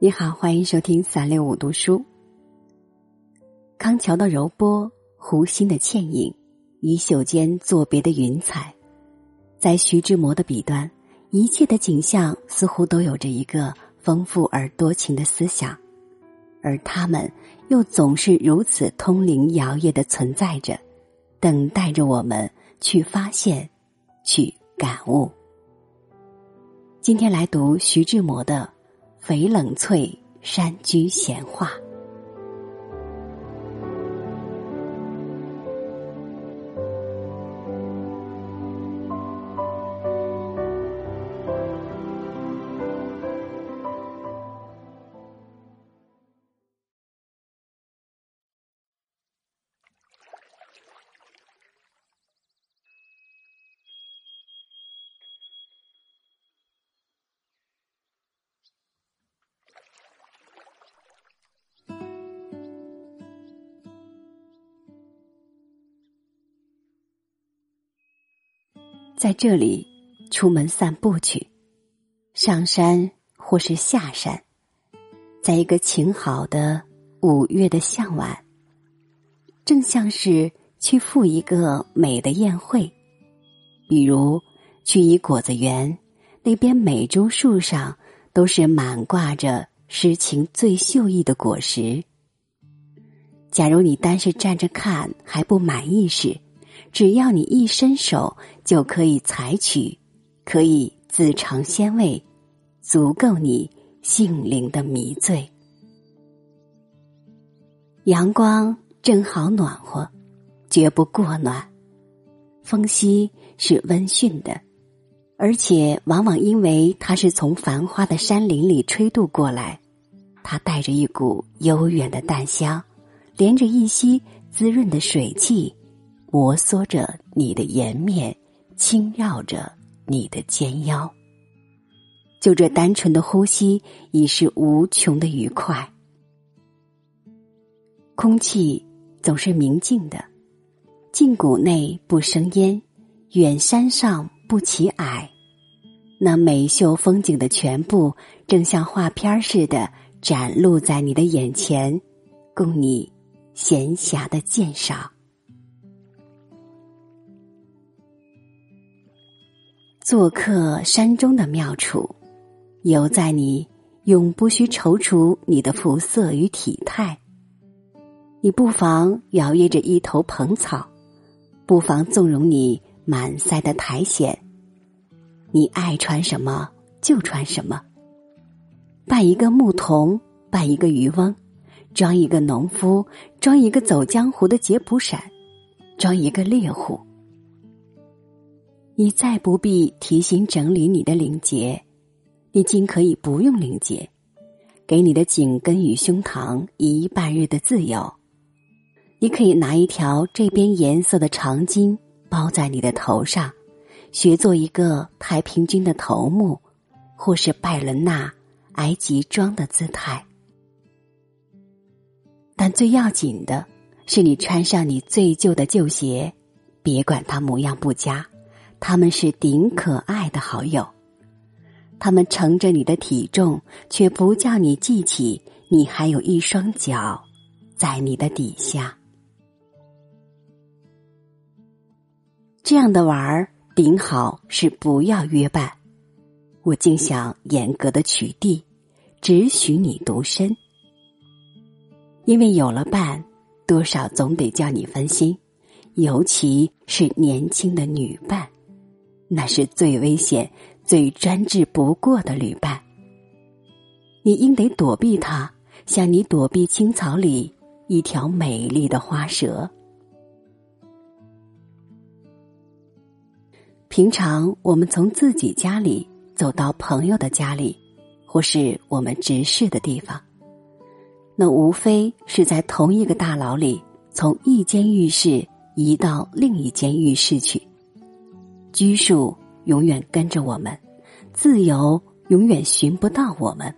你好，欢迎收听三六五读书。康桥的柔波，湖心的倩影，衣袖间作别的云彩，在徐志摩的笔端，一切的景象似乎都有着一个丰富而多情的思想，而他们又总是如此通灵摇曳的存在着，等待着我们去发现，去感悟。今天来读徐志摩的《翡冷翠山居闲话》。在这里，出门散步去，上山或是下山，在一个晴好的五月的向晚，正像是去赴一个美的宴会，比如去一果子园，那边每株树上都是满挂着诗情最秀逸的果实。假如你单是站着看还不满意时，只要你一伸手，就可以采取，可以自尝鲜味，足够你性灵的迷醉。阳光正好暖和，绝不过暖；风息是温驯的，而且往往因为它是从繁花的山林里吹渡过来，它带着一股悠远的淡香，连着一吸滋润的水汽。摩挲着你的颜面，轻绕着你的肩腰。就这单纯的呼吸，已是无穷的愉快。空气总是明净的，近谷内不生烟，远山上不起矮。那美秀风景的全部，正像画片似的展露在你的眼前，供你闲暇的鉴赏。做客山中的妙处，犹在你永不需踌躇你的肤色与体态。你不妨摇曳着一头蓬草，不妨纵容你满腮的苔藓。你爱穿什么就穿什么，扮一个牧童，扮一个渔翁，装一个农夫，装一个走江湖的杰普闪，装一个猎户。你再不必提醒整理你的领结，你尽可以不用领结，给你的颈根与胸膛一半日的自由。你可以拿一条这边颜色的长巾包在你的头上，学做一个太平军的头目，或是拜伦纳埃及装的姿态。但最要紧的是，你穿上你最旧的旧鞋，别管它模样不佳。他们是顶可爱的好友，他们乘着你的体重，却不叫你记起你还有一双脚在你的底下。这样的玩儿顶好是不要约伴，我竟想严格的取缔，只许你独身，因为有了伴，多少总得叫你分心，尤其是年轻的女伴。那是最危险、最专制不过的旅伴。你应得躲避它，像你躲避青草里一条美丽的花蛇。平常我们从自己家里走到朋友的家里，或是我们直视的地方，那无非是在同一个大牢里，从一间浴室移到另一间浴室去。拘束永远跟着我们，自由永远寻不到我们。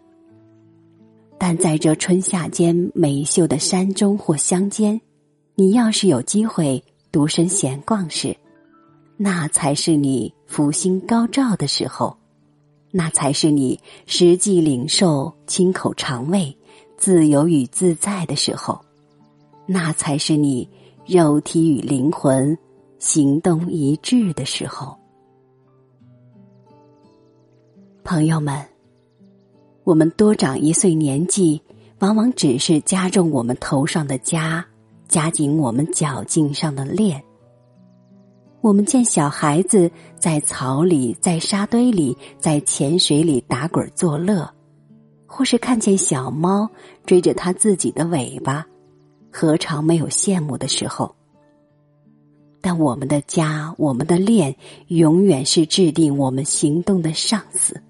但在这春夏间美秀的山中或乡间，你要是有机会独身闲逛时，那才是你福星高照的时候，那才是你实际领受亲口尝味、自由与自在的时候，那才是你肉体与灵魂行动一致的时候。朋友们，我们多长一岁年纪，往往只是加重我们头上的枷，加紧我们脚颈上的链。我们见小孩子在草里、在沙堆里、在浅水里打滚作乐，或是看见小猫追着它自己的尾巴，何尝没有羡慕的时候？但我们的家、我们的恋，永远是制定我们行动的上司。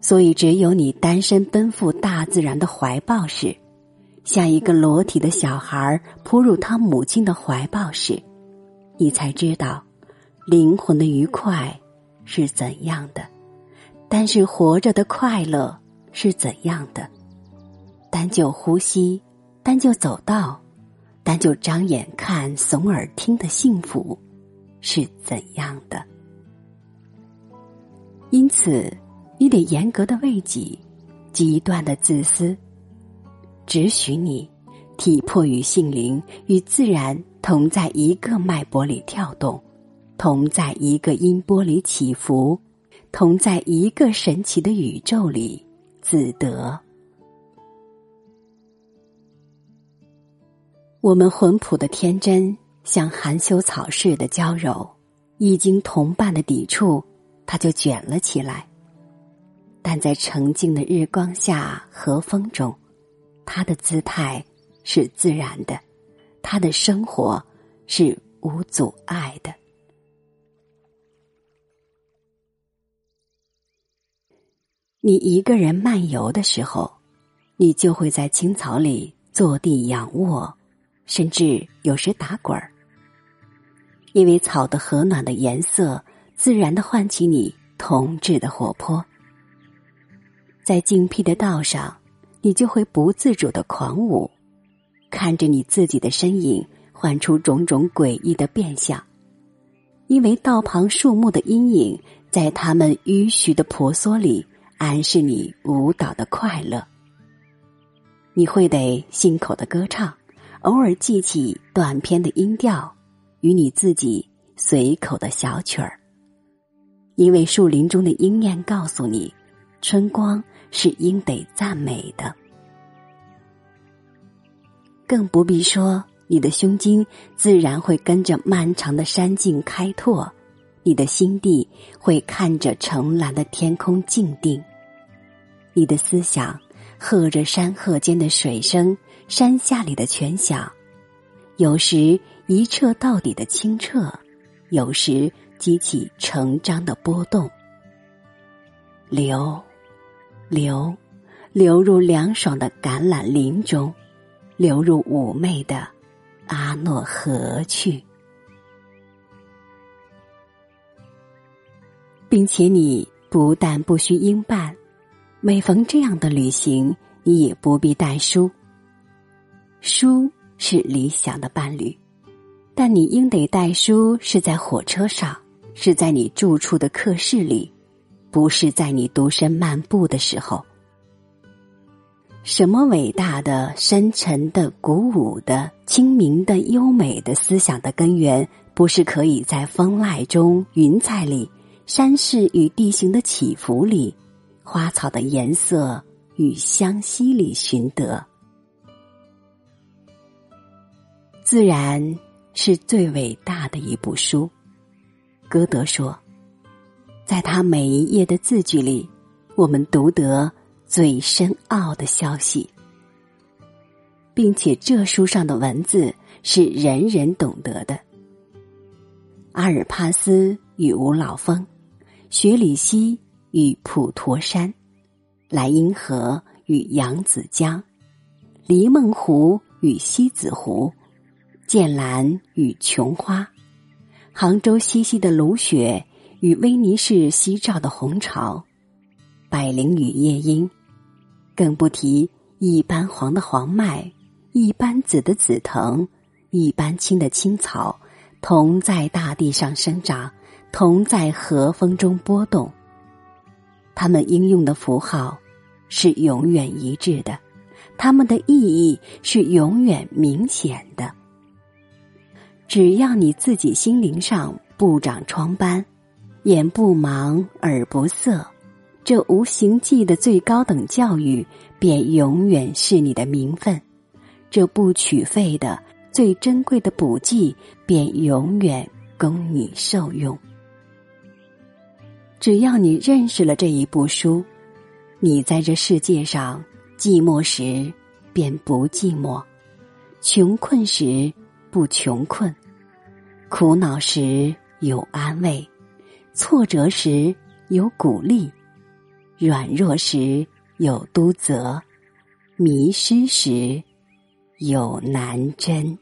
所以，只有你单身奔赴大自然的怀抱时，像一个裸体的小孩扑入他母亲的怀抱时。你才知道，灵魂的愉快是怎样的，但是活着的快乐是怎样的，单就呼吸，单就走道，单就张眼看、耸耳听的幸福是怎样的。因此，你得严格的为己，极端的自私，只许你体魄与性灵与自然。同在一个脉搏里跳动，同在一个音波里起伏，同在一个神奇的宇宙里自得。我们浑朴的天真，像含羞草似的娇柔，一经同伴的抵触，它就卷了起来。但在澄净的日光下和风中，它的姿态是自然的。他的生活是无阻碍的。你一个人漫游的时候，你就会在青草里坐地仰卧，甚至有时打滚儿，因为草的和暖的颜色，自然的唤起你童稚的活泼。在静僻的道上，你就会不自主的狂舞。看着你自己的身影，幻出种种诡异的变相，因为道旁树木的阴影，在他们迂徐的婆娑里，暗示你舞蹈的快乐。你会得心口的歌唱，偶尔记起短篇的音调，与你自己随口的小曲儿。因为树林中的鹰燕告诉你，春光是应得赞美的。更不必说，你的胸襟自然会跟着漫长的山径开拓，你的心地会看着澄蓝的天空静定，你的思想和着山壑间的水声、山下里的泉响，有时一彻到底的清澈，有时激起成章的波动，流，流，流入凉爽的橄榄林中。流入妩媚的阿诺河去，并且你不但不需应伴，每逢这样的旅行，你也不必带书。书是理想的伴侣，但你应得带书是在火车上，是在你住处的客室里，不是在你独身漫步的时候。什么伟大的、深沉的、鼓舞的、清明的、优美的思想的根源，不是可以在风籁中、云彩里、山势与地形的起伏里、花草的颜色与香息里寻得？自然是最伟大的一部书。歌德说，在他每一页的字句里，我们读得。最深奥的消息，并且这书上的文字是人人懂得的。阿尔帕斯与五老峰，雪里溪与普陀山，莱茵河与扬子江，黎梦湖与西子湖，剑兰与琼花，杭州西溪的芦雪与威尼斯夕照的红潮，百灵与夜莺。更不提一般黄的黄麦，一般紫的紫藤，一般青的青草，同在大地上生长，同在和风中波动。他们应用的符号是永远一致的，他们的意义是永远明显的。只要你自己心灵上不长疮斑，眼不盲耳不涩，这无形记的最高等教育便永远是你的名分；这不取费的最珍贵的补剂便永远供你受用。只要你认识了这一部书，你在这世界上寂寞时便不寂寞，穷困时不穷困，苦恼时有安慰，挫折时有鼓励，软弱时有督责，迷失时有难真。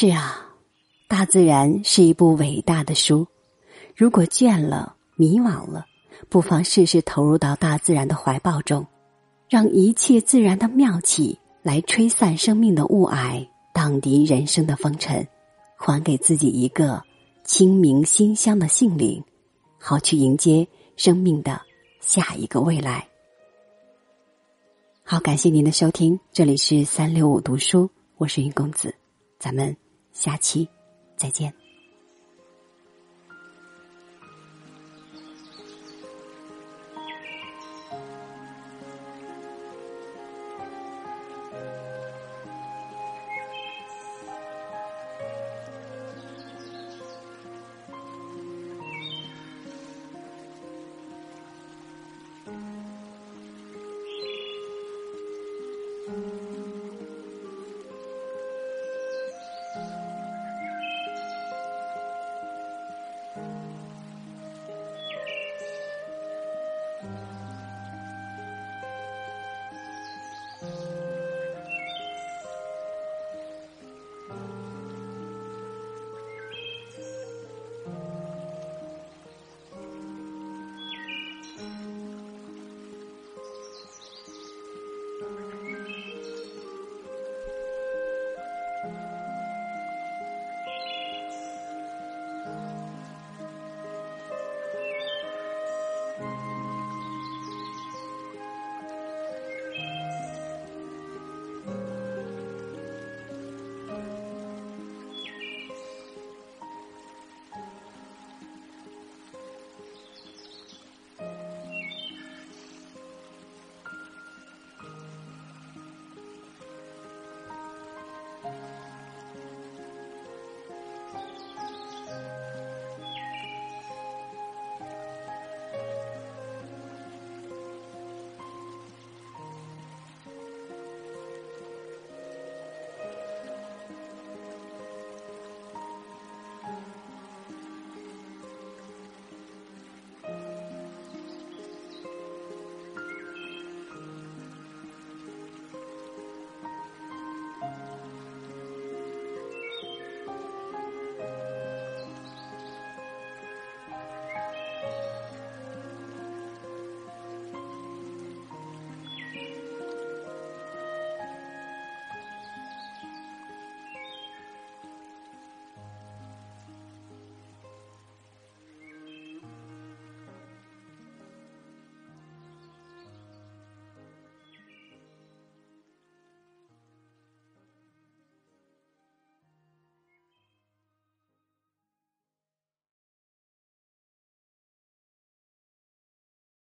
是啊，大自然是一部伟大的书。如果倦了、迷惘了，不妨试试投入到大自然的怀抱中，让一切自然的妙气来吹散生命的雾霭，荡涤人生的风尘，还给自己一个清明馨香的性灵，好去迎接生命的下一个未来。好，感谢您的收听，这里是三六五读书，我是云公子，咱们。下期再见。